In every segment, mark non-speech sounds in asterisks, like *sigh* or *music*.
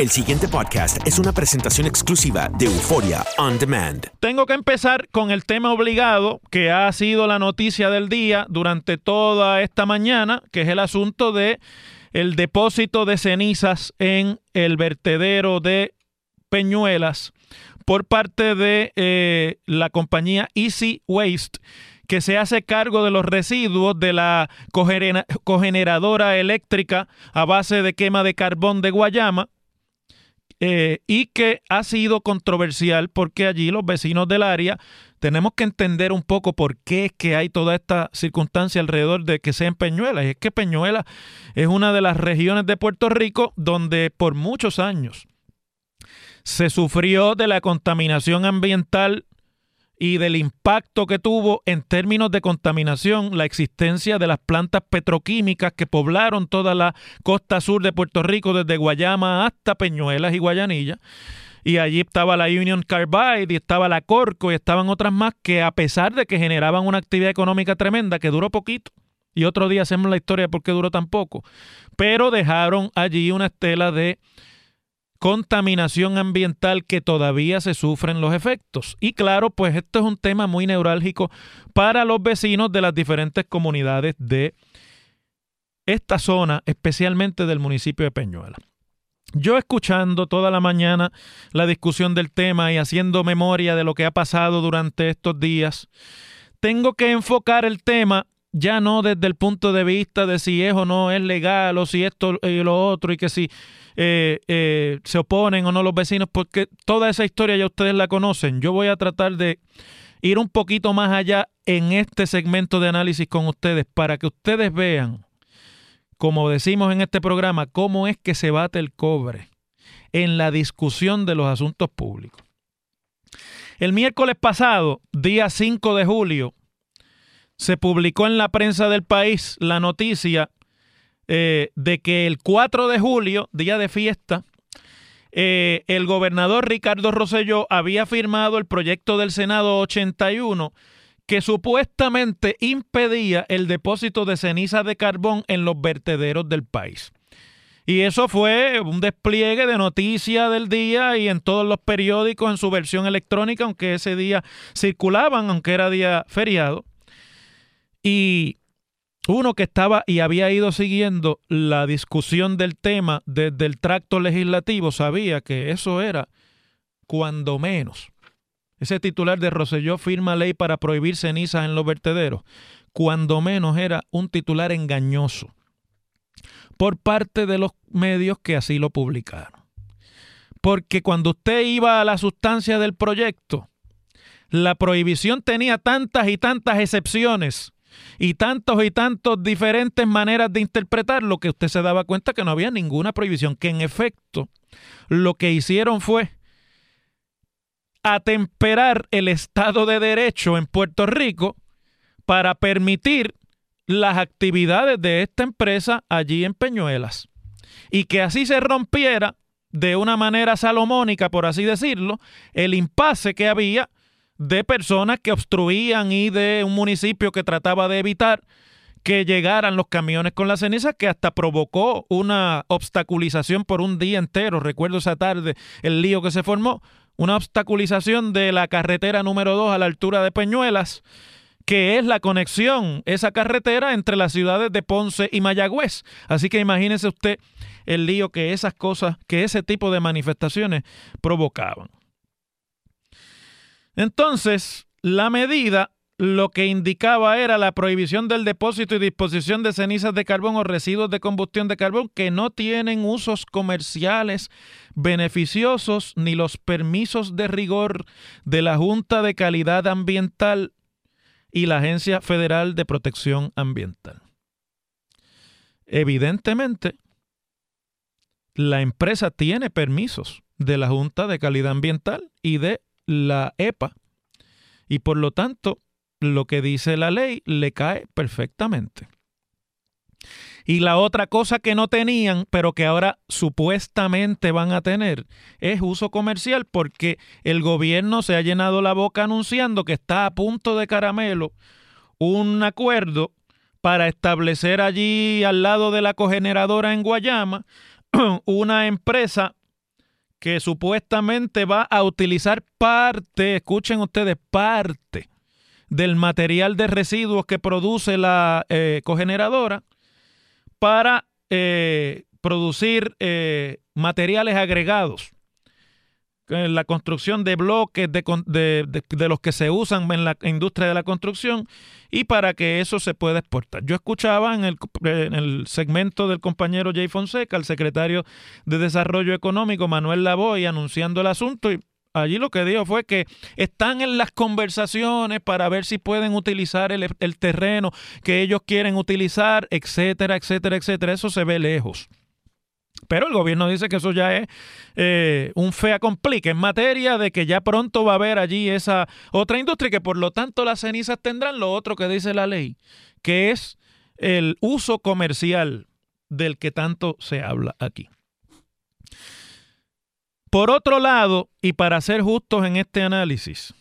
El siguiente podcast es una presentación exclusiva de Euforia On Demand. Tengo que empezar con el tema obligado que ha sido la noticia del día durante toda esta mañana, que es el asunto de el depósito de cenizas en el vertedero de Peñuelas por parte de eh, la compañía Easy Waste que se hace cargo de los residuos de la cogeneradora eléctrica a base de quema de carbón de Guayama eh, y que ha sido controversial porque allí los vecinos del área tenemos que entender un poco por qué es que hay toda esta circunstancia alrededor de que sea en Peñuelas. Y es que Peñuelas es una de las regiones de Puerto Rico donde por muchos años se sufrió de la contaminación ambiental y del impacto que tuvo en términos de contaminación la existencia de las plantas petroquímicas que poblaron toda la costa sur de Puerto Rico, desde Guayama hasta Peñuelas y Guayanilla. Y allí estaba la Union Carbide y estaba la Corco y estaban otras más que a pesar de que generaban una actividad económica tremenda que duró poquito, y otro día hacemos la historia de por qué duró tan poco, pero dejaron allí una estela de contaminación ambiental que todavía se sufren los efectos. Y claro, pues esto es un tema muy neurálgico para los vecinos de las diferentes comunidades de esta zona, especialmente del municipio de Peñuela. Yo escuchando toda la mañana la discusión del tema y haciendo memoria de lo que ha pasado durante estos días, tengo que enfocar el tema ya no desde el punto de vista de si es o no es legal o si esto y lo otro y que si eh, eh, se oponen o no los vecinos, porque toda esa historia ya ustedes la conocen. Yo voy a tratar de ir un poquito más allá en este segmento de análisis con ustedes para que ustedes vean, como decimos en este programa, cómo es que se bate el cobre en la discusión de los asuntos públicos. El miércoles pasado, día 5 de julio, se publicó en la prensa del país la noticia eh, de que el 4 de julio, día de fiesta, eh, el gobernador Ricardo Rosselló había firmado el proyecto del Senado 81 que supuestamente impedía el depósito de cenizas de carbón en los vertederos del país. Y eso fue un despliegue de noticias del día y en todos los periódicos en su versión electrónica, aunque ese día circulaban, aunque era día feriado. Y uno que estaba y había ido siguiendo la discusión del tema desde el tracto legislativo sabía que eso era cuando menos. Ese titular de Roselló firma ley para prohibir cenizas en los vertederos. Cuando menos era un titular engañoso por parte de los medios que así lo publicaron. Porque cuando usted iba a la sustancia del proyecto, la prohibición tenía tantas y tantas excepciones y tantos y tantos diferentes maneras de interpretarlo que usted se daba cuenta que no había ninguna prohibición, que en efecto lo que hicieron fue atemperar el Estado de Derecho en Puerto Rico para permitir las actividades de esta empresa allí en Peñuelas. y que así se rompiera de una manera salomónica, por así decirlo, el impasse que había de personas que obstruían y de un municipio que trataba de evitar que llegaran los camiones con la ceniza, que hasta provocó una obstaculización por un día entero. Recuerdo esa tarde el lío que se formó, una obstaculización de la carretera número 2 a la altura de Peñuelas, que es la conexión, esa carretera entre las ciudades de Ponce y Mayagüez. Así que imagínese usted el lío que esas cosas, que ese tipo de manifestaciones provocaban. Entonces, la medida lo que indicaba era la prohibición del depósito y disposición de cenizas de carbón o residuos de combustión de carbón que no tienen usos comerciales beneficiosos ni los permisos de rigor de la Junta de Calidad Ambiental y la Agencia Federal de Protección Ambiental. Evidentemente, la empresa tiene permisos de la Junta de Calidad Ambiental y de la EPA y por lo tanto lo que dice la ley le cae perfectamente. Y la otra cosa que no tenían, pero que ahora supuestamente van a tener, es uso comercial porque el gobierno se ha llenado la boca anunciando que está a punto de caramelo un acuerdo para establecer allí al lado de la cogeneradora en Guayama *clears throat* una empresa que supuestamente va a utilizar parte, escuchen ustedes, parte del material de residuos que produce la eh, cogeneradora para eh, producir eh, materiales agregados la construcción de bloques de, los que se usan en la industria de la construcción y para que eso se pueda exportar. Yo escuchaba en el, en el segmento del compañero Jay Fonseca, el secretario de Desarrollo Económico, Manuel Lavoy, anunciando el asunto y allí lo que dijo fue que están en las conversaciones para ver si pueden utilizar el, terreno que ellos quieren utilizar, etcétera, etcétera, etcétera. Eso se ve lejos. Pero el gobierno dice que eso ya es eh, un fea complique en materia de que ya pronto va a haber allí esa otra industria que por lo tanto las cenizas tendrán lo otro que dice la ley, que es el uso comercial del que tanto se habla aquí. Por otro lado, y para ser justos en este análisis,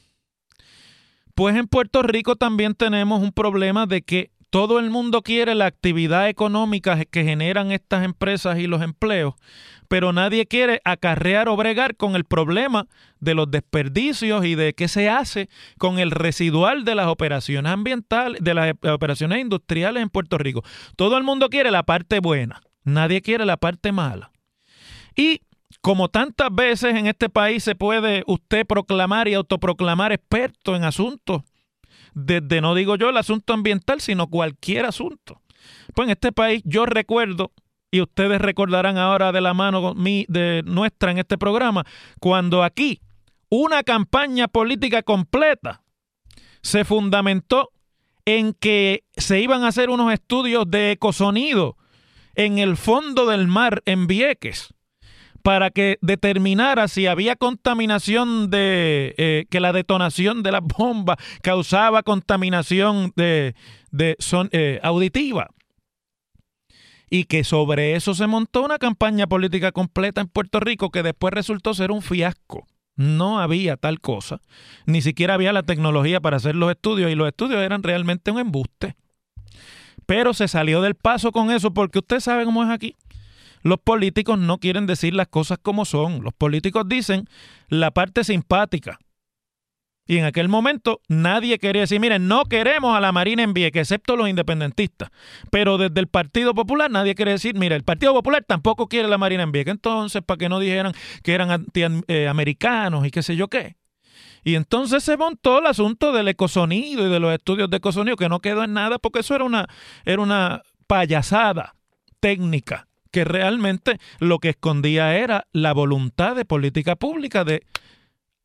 pues en Puerto Rico también tenemos un problema de que todo el mundo quiere la actividad económica que generan estas empresas y los empleos, pero nadie quiere acarrear o bregar con el problema de los desperdicios y de qué se hace con el residual de las operaciones ambientales, de las operaciones industriales en Puerto Rico. Todo el mundo quiere la parte buena, nadie quiere la parte mala. Y como tantas veces en este país se puede usted proclamar y autoproclamar experto en asuntos, desde no digo yo el asunto ambiental, sino cualquier asunto. Pues en este país yo recuerdo, y ustedes recordarán ahora de la mano de nuestra en este programa, cuando aquí una campaña política completa se fundamentó en que se iban a hacer unos estudios de ecosonido en el fondo del mar en Vieques para que determinara si había contaminación de eh, que la detonación de la bomba causaba contaminación de, son, eh, auditiva y que sobre eso se montó una campaña política completa en Puerto Rico que después resultó ser un fiasco. No había tal cosa, ni siquiera había la tecnología para hacer los estudios y los estudios eran realmente un embuste. Pero se salió del paso con eso porque usted sabe cómo es aquí. Los políticos no quieren decir las cosas como son. Los políticos dicen la parte simpática. Y en aquel momento nadie quería decir, miren, no queremos a la Marina en Vieques, excepto los independentistas. Pero desde el Partido Popular nadie quiere decir, mira, el Partido Popular tampoco quiere la Marina en Vieques. Entonces, para que no dijeran que eran antiamericanos y qué sé yo qué. Y entonces se montó el asunto del ecosonido y de los estudios de ecosonido, que no quedó en nada porque eso era una, era una payasada técnica que realmente lo que escondía era la voluntad de política pública de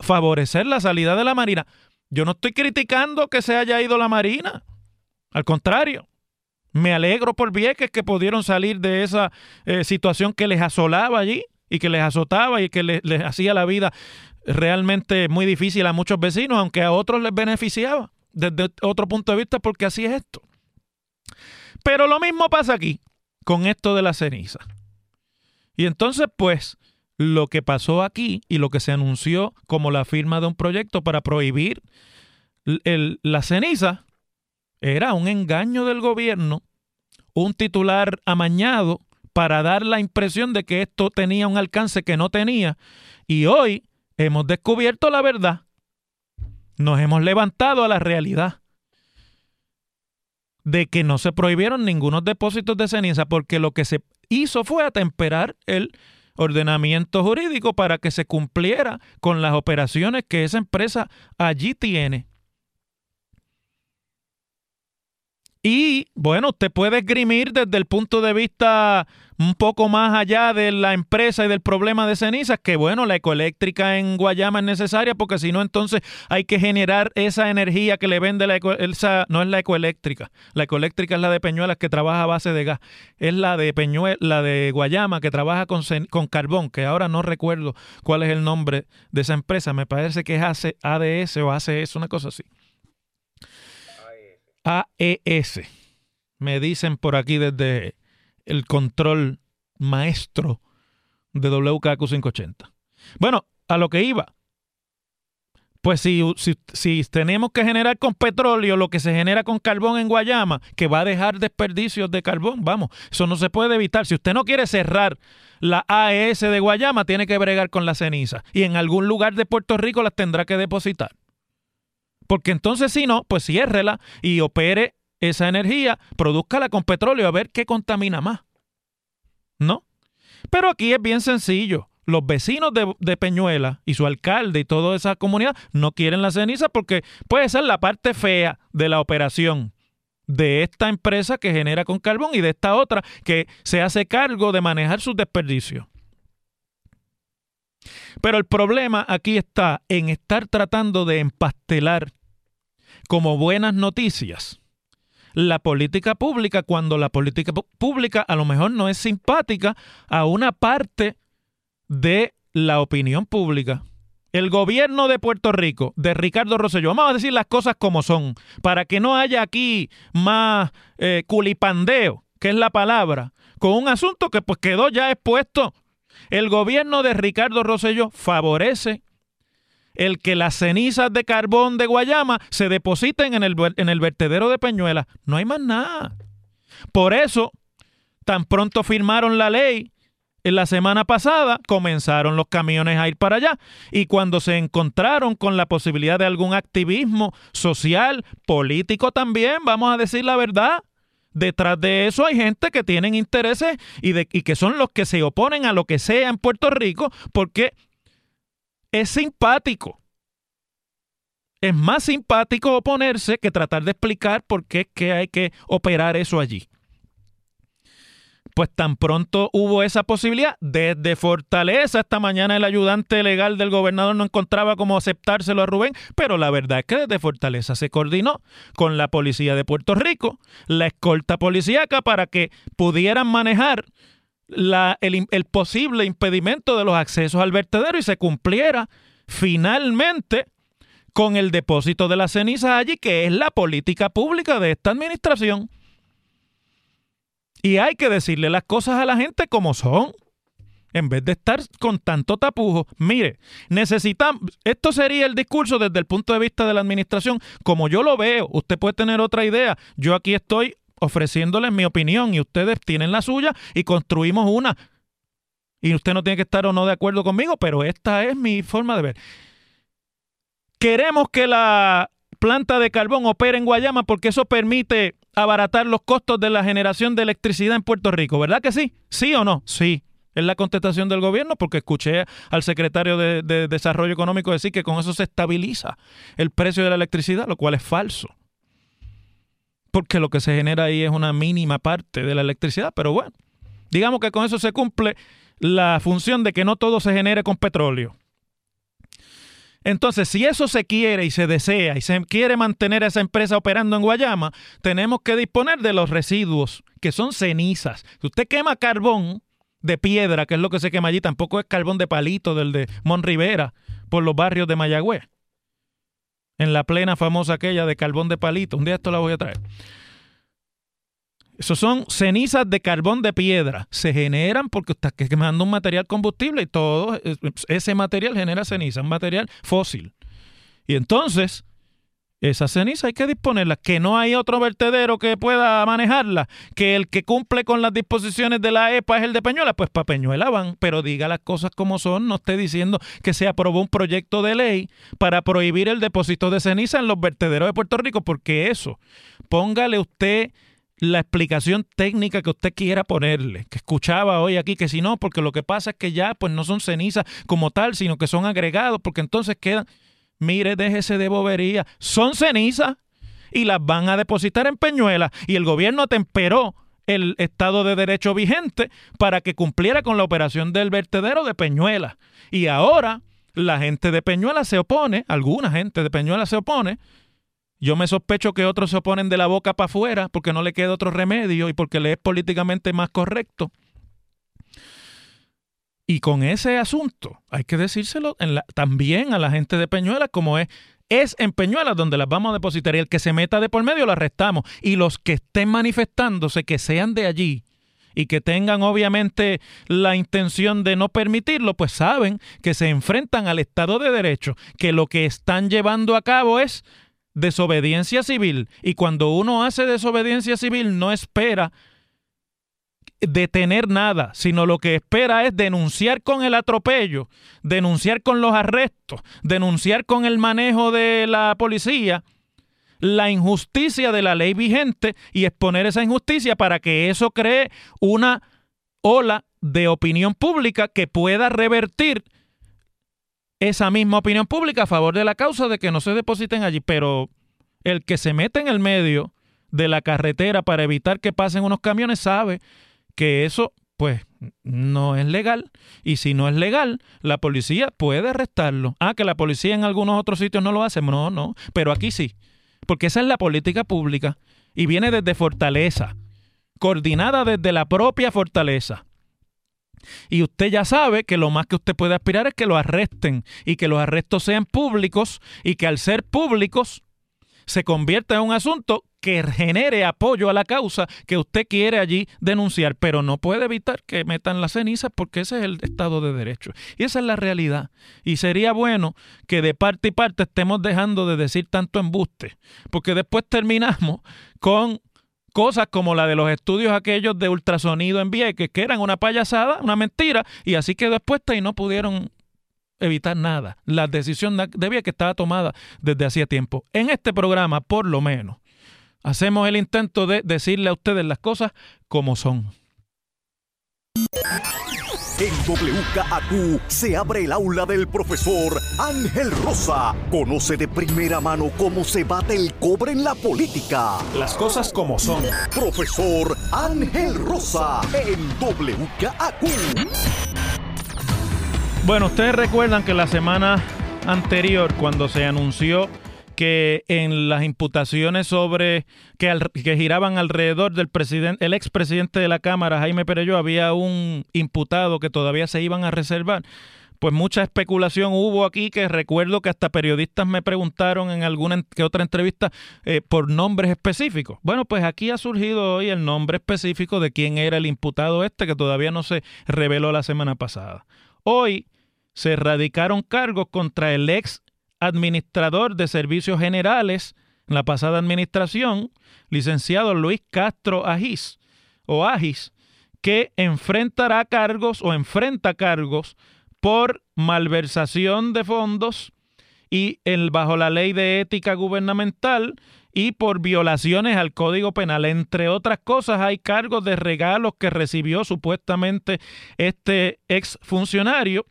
favorecer la salida de la Marina. Yo no estoy criticando que se haya ido la Marina. Al contrario, me alegro por Vieques que pudieron salir de esa eh, situación que les asolaba allí y que les azotaba y que les, les hacía la vida realmente muy difícil a muchos vecinos, aunque a otros les beneficiaba desde otro punto de vista porque así es esto. Pero lo mismo pasa aquí con esto de la ceniza. Y entonces, pues, lo que pasó aquí y lo que se anunció como la firma de un proyecto para prohibir la ceniza era un engaño del gobierno, un titular amañado para dar la impresión de que esto tenía un alcance que no tenía. Y hoy hemos descubierto la verdad. Nos hemos levantado a la realidad de que no se prohibieron ningunos depósitos de ceniza porque lo que se hizo fue atemperar el ordenamiento jurídico para que se cumpliera con las operaciones que esa empresa allí tiene. Y bueno, usted puede esgrimir desde el punto de vista un poco más allá de la empresa y del problema de cenizas, que bueno, la ecoeléctrica en Guayama es necesaria porque si no, entonces hay que generar esa energía que le vende la esa, no es la ecoeléctrica, la ecoeléctrica es la de Peñuelas que trabaja a base de gas, es la de Peñuel, la de Guayama que trabaja con, con carbón, que ahora no recuerdo cuál es el nombre de esa empresa, me parece que es ADS o ACS, una cosa así. AES. Me dicen por aquí desde el control maestro de WKQ 580. Bueno, a lo que iba. Pues si, si, tenemos que generar con petróleo lo que se genera con carbón en Guayama, que va a dejar desperdicios de carbón, vamos, eso no se puede evitar. Si usted no quiere cerrar la AES de Guayama, tiene que bregar con la ceniza. Y en algún lugar de Puerto Rico las tendrá que depositar. Porque entonces si no, pues ciérrela y opere esa energía, produzcala con petróleo a ver qué contamina más. ¿No? Pero aquí es bien sencillo. Los vecinos de, Peñuela y su alcalde y toda esa comunidad no quieren la ceniza porque puede ser la parte fea de la operación de esta empresa que genera con carbón y de esta otra que se hace cargo de manejar sus desperdicios. Pero el problema aquí está en estar tratando de empastelar como buenas noticias la política pública cuando la política pública a lo mejor no es simpática a una parte de la opinión pública. El gobierno de Puerto Rico, de Ricardo Rosselló, vamos a decir las cosas como son, para que no haya aquí más eh, culipandeo, que es la palabra, con un asunto que pues quedó ya expuesto el gobierno de Ricardo Rosselló favorece el que las cenizas de carbón de Guayama se depositen en el, en el vertedero de Peñuela. No hay más nada. Por eso, tan pronto firmaron la ley en la semana pasada comenzaron los camiones a ir para allá y cuando se encontraron con la posibilidad de algún activismo social, político también, vamos a decir la verdad, detrás de eso hay gente que tienen intereses y, de, y que son los que se oponen a lo que sea en Puerto Rico porque es simpático. Es más simpático oponerse que tratar de explicar por qué es que hay que operar eso allí pues tan pronto hubo esa posibilidad, desde Fortaleza esta mañana el ayudante legal del gobernador no encontraba cómo aceptárselo a Rubén, pero la verdad es que desde Fortaleza se coordinó con la policía de Puerto Rico, la escolta policíaca para que pudieran manejar el, el posible impedimento de los accesos al vertedero y se cumpliera finalmente con el depósito de las cenizas allí, que es la política pública de esta administración. Y hay que decirle las cosas a la gente como son. En vez de estar con tanto tapujo, mire, necesitamos, esto sería el discurso desde el punto de vista de la administración, como yo lo veo, usted puede tener otra idea, yo aquí estoy ofreciéndoles mi opinión y ustedes tienen la suya y construimos una. Y usted no tiene que estar o no de acuerdo conmigo, pero esta es mi forma de ver. Queremos que la planta de carbón opere en Guayama porque eso permite abaratar los costos de la generación de electricidad en Puerto Rico, ¿verdad que sí? ¿Sí o no? Sí. Es la contestación del gobierno porque escuché al secretario de, Desarrollo Económico decir que con eso se estabiliza el precio de la electricidad, lo cual es falso. Porque lo que se genera ahí es una mínima parte de la electricidad, pero bueno, digamos que con eso se cumple la función de que no todo se genere con petróleo. Entonces, si eso se quiere y se desea y se quiere mantener esa empresa operando en Guayama, tenemos que disponer de los residuos, que son cenizas. Si usted quema carbón de piedra, que es lo que se quema allí, tampoco es carbón de palito del de Mon Rivera, por los barrios de Mayagüez. En la plena famosa aquella de carbón de palito. Un día esto la voy a traer. Esos son cenizas de carbón de piedra. Se generan porque está quemando un material combustible y todo ese material genera ceniza, un material fósil. Y entonces, esa ceniza hay que disponerla, que no hay otro vertedero que pueda manejarla, que el que cumple con las disposiciones de la EPA es el de Peñuela, pues para Peñuela van, pero diga las cosas como son, no esté diciendo que se aprobó un proyecto de ley para prohibir el depósito de ceniza en los vertederos de Puerto Rico, porque eso, póngale usted la explicación técnica que usted quiera ponerle, que escuchaba hoy aquí, que si no, porque lo que pasa es que ya pues no son cenizas como tal, sino que son agregados, porque entonces quedan, mire, déjese de bobería, son cenizas y las van a depositar en Peñuela y el gobierno temperó el Estado de Derecho vigente para que cumpliera con la operación del vertedero de Peñuela. Y ahora la gente de Peñuela se opone, alguna gente de Peñuela se opone, yo me sospecho que otros se oponen de la boca para afuera porque no le queda otro remedio y porque le es políticamente más correcto. Y con ese asunto hay que decírselo también a la gente de Peñuela como es. Es en Peñuela donde las vamos a depositar y el que se meta de por medio lo arrestamos. Y los que estén manifestándose que sean de allí y que tengan obviamente la intención de no permitirlo, pues saben que se enfrentan al Estado de Derecho, que lo que están llevando a cabo es desobediencia civil. Y cuando uno hace desobediencia civil no espera detener nada, sino lo que espera es denunciar con el atropello, denunciar con los arrestos, denunciar con el manejo de la policía la injusticia de la ley vigente y exponer esa injusticia para que eso cree una ola de opinión pública que pueda revertir esa misma opinión pública a favor de la causa de que no se depositen allí, pero el que se mete en el medio de la carretera para evitar que pasen unos camiones sabe que eso pues no es legal y si no es legal la policía puede arrestarlo. Ah, que la policía en algunos otros sitios no lo hace, no, no, pero aquí sí, porque esa es la política pública y viene desde Fortaleza, coordinada desde la propia Fortaleza. Y usted ya sabe que lo más que usted puede aspirar es que lo arresten y que los arrestos sean públicos y que al ser públicos se convierta en un asunto que genere apoyo a la causa que usted quiere allí denunciar, pero no puede evitar que metan las cenizas porque ese es el Estado de Derecho. Y esa es la realidad. Y sería bueno que de parte y parte estemos dejando de decir tanto embuste, porque después terminamos con cosas como la de los estudios aquellos de ultrasonido en Vieques, que eran una payasada, una mentira, y así quedó expuesta y no pudieron evitar nada. La decisión de Vieques estaba tomada desde hacía tiempo. En este programa, por lo menos, hacemos el intento de decirle a ustedes las cosas como son. En WKAQ se abre el aula del profesor Ángel Rosa. Conoce de primera mano cómo se bate el cobre en la política. Las cosas como son. Profesor Ángel Rosa en WKAQ. Bueno, ustedes recuerdan que la semana anterior, cuando se anunció que en las imputaciones sobre que, giraban alrededor del presidente, el expresidente de la Cámara, Jaime Perello, había un imputado que todavía se iban a reservar. Pues mucha especulación hubo aquí que recuerdo que hasta periodistas me preguntaron en alguna que otra entrevista eh, por nombres específicos. Bueno, pues aquí ha surgido hoy el nombre específico de quién era el imputado este que todavía no se reveló la semana pasada. Hoy se erradicaron cargos contra el ex administrador de servicios generales en la pasada administración, licenciado Luis Castro Agis, o Agis, que enfrentará cargos o enfrenta cargos por malversación de fondos y el, bajo la ley de ética gubernamental y por violaciones al Código Penal. Entre otras cosas, hay cargos de regalos que recibió supuestamente este ex funcionario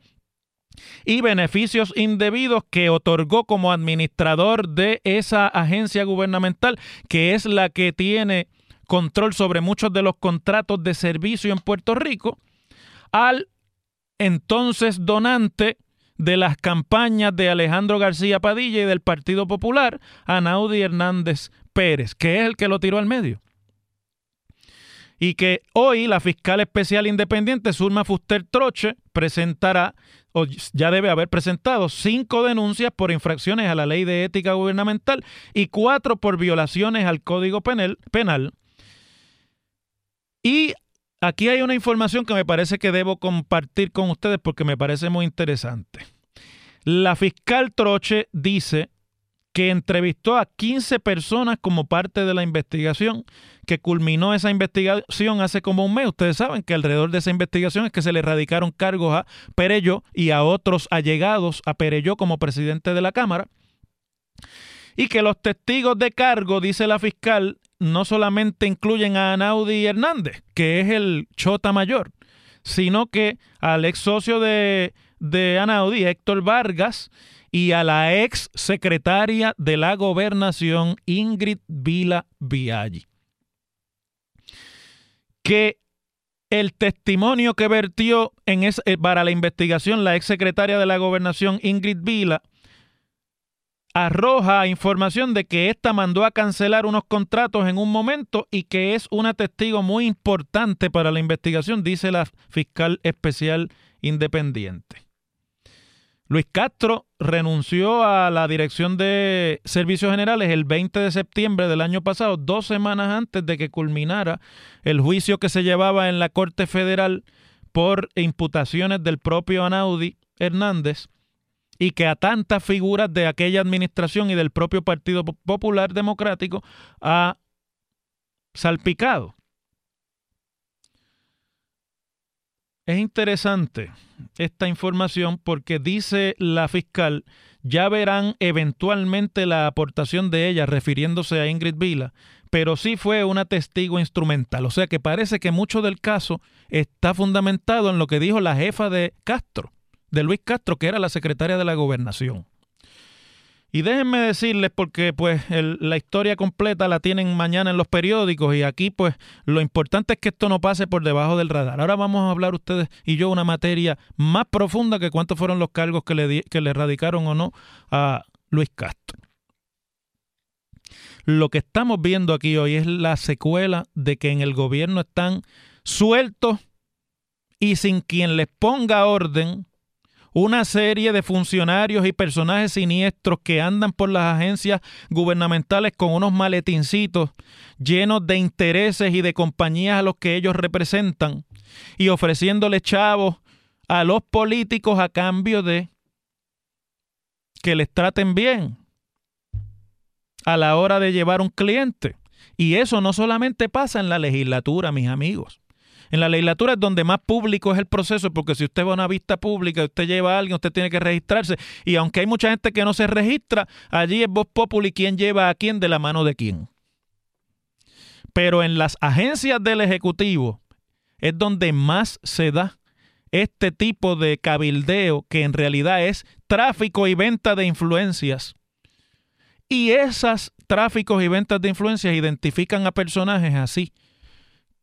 y beneficios indebidos que otorgó como administrador de esa agencia gubernamental, que es la que tiene control sobre muchos de los contratos de servicio en Puerto Rico, al entonces donante de las campañas de Alejandro García Padilla y del Partido Popular, Anaudi Hernández Pérez, que es el que lo tiró al medio. Y que hoy la fiscal especial independiente, Zulma Fuster Troche, presentará o ya debe haber presentado cinco denuncias por infracciones a la ley de ética gubernamental y cuatro por violaciones al Código Penal, penal Y aquí hay una información que me parece que debo compartir con ustedes porque me parece muy interesante. La fiscal Troche dice que entrevistó a 15 personas como parte de la investigación, que culminó esa investigación hace como un mes. Ustedes saben que alrededor de esa investigación es que se le erradicaron cargos a Perello y a otros allegados a Perello como presidente de la Cámara. Y que los testigos de cargo, dice la fiscal, no solamente incluyen a Anaudi Hernández, que es el chota mayor, sino que al ex socio de, de Anaudi, Héctor Vargas, y a la ex secretaria de la gobernación, Ingrid Vila Viaggi. Que el testimonio que vertió en eh, para la investigación la ex secretaria de la gobernación, Ingrid Vila, arroja información de que ésta mandó a cancelar unos contratos en un momento y que es una testigo muy importante para la investigación, dice la fiscal especial independiente. Luis Castro renunció a la dirección de Servicios Generales el 20 de septiembre del año pasado, dos semanas antes de que culminara el juicio que se llevaba en la Corte Federal por imputaciones del propio Anaudi Hernández y que a tantas figuras de aquella administración y del propio Partido Popular Democrático ha salpicado. Es interesante esta información porque dice la fiscal, ya verán eventualmente la aportación de ella refiriéndose a Ingrid Vila, pero sí fue una testigo instrumental. O sea que parece que mucho del caso está fundamentado en lo que dijo la jefa de Castro, de Luis Castro, que era la secretaria de la gobernación. Y déjenme decirles, porque pues la historia completa la tienen mañana en los periódicos y aquí pues lo importante es que esto no pase por debajo del radar. Ahora vamos a hablar ustedes y yo una materia más profunda que cuántos fueron los cargos que le, que le radicaron o no a Luis Castro. Lo que estamos viendo aquí hoy es la secuela de que en el gobierno están sueltos y sin quien les ponga orden una serie de funcionarios y personajes siniestros que andan por las agencias gubernamentales con unos maletincitos llenos de intereses y de compañías a los que ellos representan y ofreciéndole chavos a los políticos a cambio de que les traten bien a la hora de llevar un cliente. Y eso no solamente pasa en la legislatura, mis amigos. En la legislatura es donde más público es el proceso, porque si usted va a una vista pública, usted lleva a alguien, usted tiene que registrarse. Y aunque hay mucha gente que no se registra, allí es voz populi quién lleva a quién de la mano de quién. Pero en las agencias del Ejecutivo es donde más se da este tipo de cabildeo que en realidad es tráfico y venta de influencias. Y esas tráficos y ventas de influencias identifican a personajes así,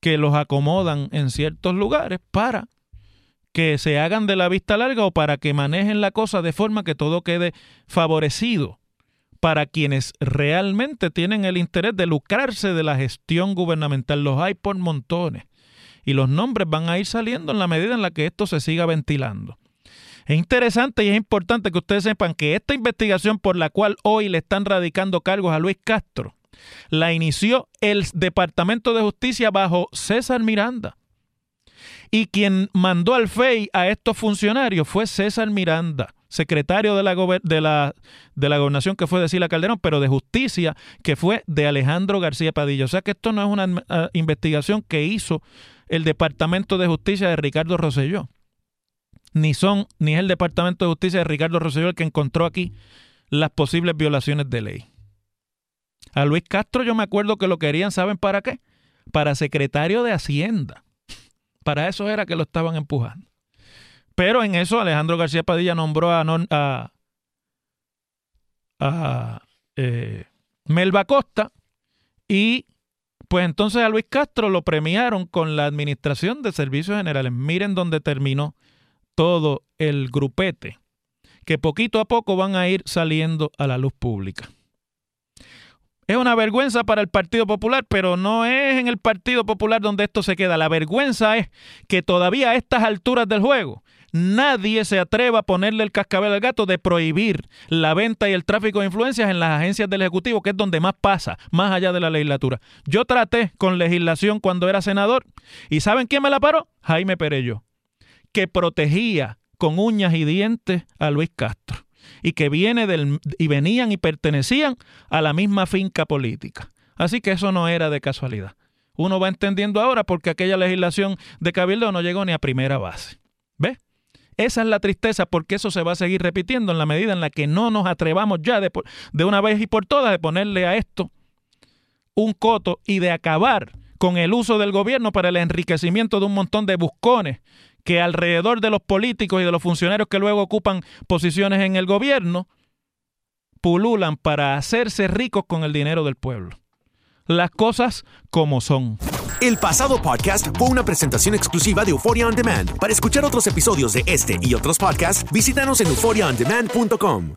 que los acomodan en ciertos lugares para que se hagan de la vista larga o para que manejen la cosa de forma que todo quede favorecido para quienes realmente tienen el interés de lucrarse de la gestión gubernamental. Los hay por montones y los nombres van a ir saliendo en la medida en la que esto se siga ventilando. Es interesante y es importante que ustedes sepan que esta investigación por la cual hoy le están radicando cargos a Luis Castro la inició el Departamento de Justicia bajo César Miranda. Y quien mandó al FEI a estos funcionarios fue César Miranda, secretario de la, de la, de la gobernación que fue de Sila Calderón, pero de justicia que fue de Alejandro García Padilla. O sea que esto no es una ah, investigación que hizo el Departamento de Justicia de Ricardo Rosselló. Ni son, ni es el Departamento de Justicia de Ricardo Rosselló el que encontró aquí las posibles violaciones de ley. A Luis Castro yo me acuerdo que lo querían, ¿saben para qué? Para secretario de Hacienda. Para eso era que lo estaban empujando. Pero en eso Alejandro García Padilla nombró a, a, a eh, Melba Costa y pues entonces a Luis Castro lo premiaron con la Administración de Servicios Generales. Miren dónde terminó todo el grupete, que poquito a poco van a ir saliendo a la luz pública. Es una vergüenza para el Partido Popular, pero no es en el Partido Popular donde esto se queda. La vergüenza es que todavía a estas alturas del juego nadie se atreva a ponerle el cascabel al gato de prohibir la venta y el tráfico de influencias en las agencias del Ejecutivo, que es donde más pasa, más allá de la legislatura. Yo traté con legislación cuando era senador y ¿saben quién me la paró? Jaime Perello, que protegía con uñas y dientes a Luis Castro y que viene del y venían y pertenecían a la misma finca política. Así que eso no era de casualidad. Uno va entendiendo ahora porque aquella legislación de Cabildo no llegó ni a primera base. ¿Ves? Esa es la tristeza porque eso se va a seguir repitiendo en la medida en la que no nos atrevamos ya de, de una vez y por todas de ponerle a esto un coto y de acabar con el uso del gobierno para el enriquecimiento de un montón de buscones que alrededor de los políticos y de los funcionarios que luego ocupan posiciones en el gobierno pululan para hacerse ricos con el dinero del pueblo. Las cosas como son. El pasado podcast fue una presentación exclusiva de Euphoria On Demand. Para escuchar otros episodios de este y otros podcasts, visítanos en euphoriaondemand.com.